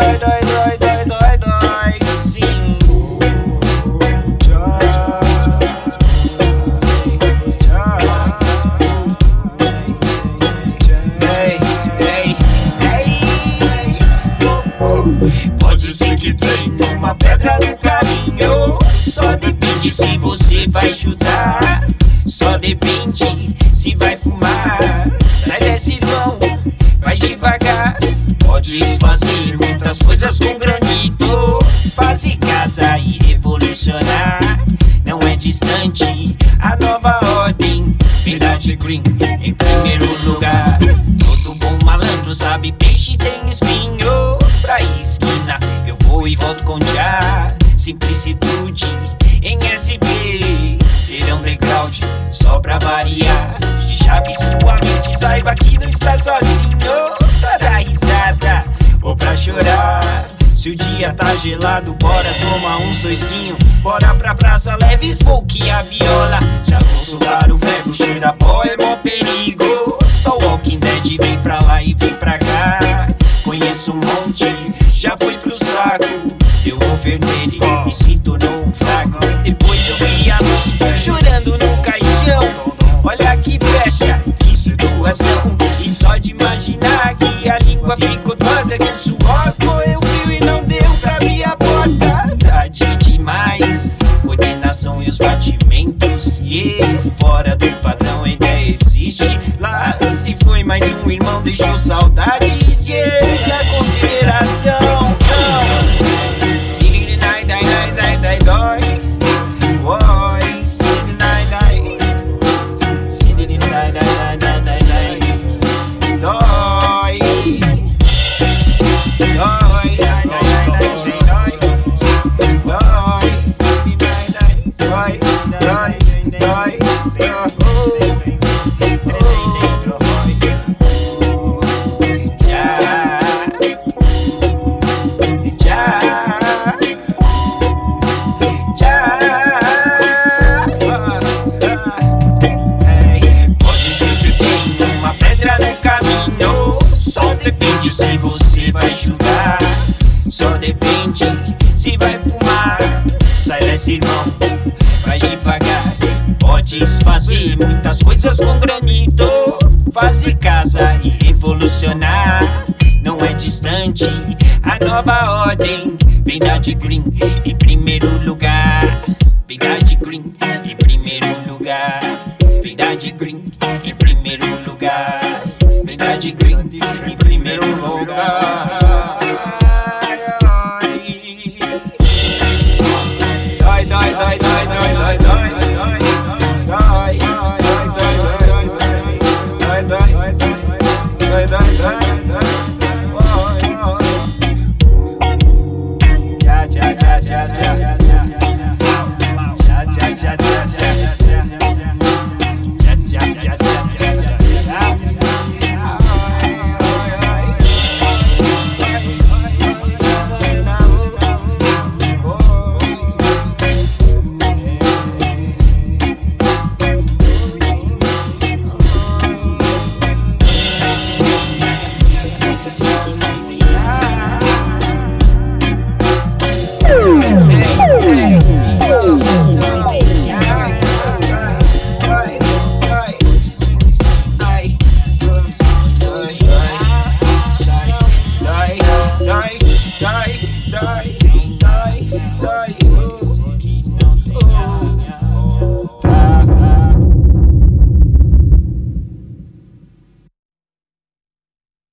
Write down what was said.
dói, dói, dói, dói, dói, dói, sim. Pode ser que tenha uma pedra no caminho. Só depende se você vai chutar. Só depende se vai fumar. Pode fazer muitas coisas com granito. Fazer casa e revolucionar. Não é distante a nova ordem. Verdade green em primeiro lugar. Todo bom malandro sabe peixe tem espinho. Pra esquina eu vou e volto com já. Simplicidade em SB. Serão degrau só pra variar. De chave sua mente, saiba que não está sozinho. Se o dia tá gelado, bora tomar uns doisquinho. Bora pra praça, leve smoke e a viola. Já soltar o verbo, cheira pó, é mó perigo. Só Walking Dead vem pra lá e vem pra cá. Conheço um monte, já fui pro saco. Eu vou vermelho fora do padrão ainda existe. Lá se foi mais um irmão, deixou saudades. Irmão, vai devagar. Podes fazer muitas coisas com granito. Fazer casa e revolucionar. Não é distante a nova ordem. Verdade green em primeiro lugar. Verdade green em primeiro lugar. Verdade green em primeiro lugar. Verdade green em primeiro lugar.